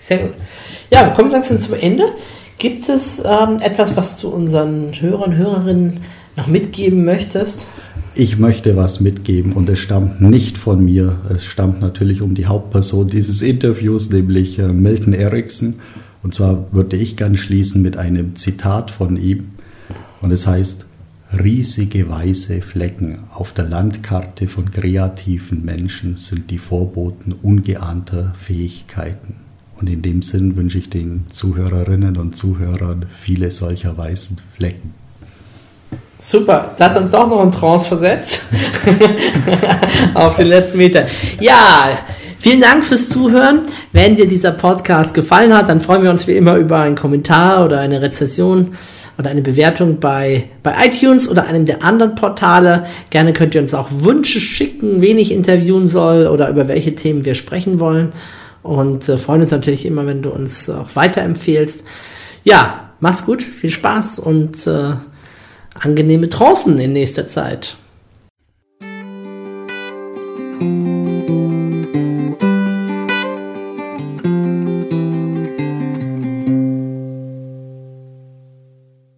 Sehr gut. Ja, wir kommen langsam zum Ende. Gibt es ähm, etwas, was du unseren Hörern Hörerinnen noch mitgeben möchtest? Ich möchte was mitgeben und es stammt nicht von mir. Es stammt natürlich um die Hauptperson dieses Interviews, nämlich äh, Milton Erickson. Und zwar würde ich gern schließen mit einem Zitat von ihm. Und es heißt, riesige weiße Flecken auf der Landkarte von kreativen Menschen sind die Vorboten ungeahnter Fähigkeiten. Und in dem Sinn wünsche ich den Zuhörerinnen und Zuhörern viele solcher weißen Flecken. Super, das hat uns doch noch in Trance versetzt. Auf den letzten Meter. Ja, vielen Dank fürs Zuhören. Wenn dir dieser Podcast gefallen hat, dann freuen wir uns wie immer über einen Kommentar oder eine Rezession oder eine Bewertung bei, bei iTunes oder einem der anderen Portale. Gerne könnt ihr uns auch Wünsche schicken, wen ich interviewen soll oder über welche Themen wir sprechen wollen. Und äh, freuen uns natürlich immer, wenn du uns auch weiterempfehlst. Ja, mach's gut, viel Spaß und äh, angenehme Trancen in nächster Zeit.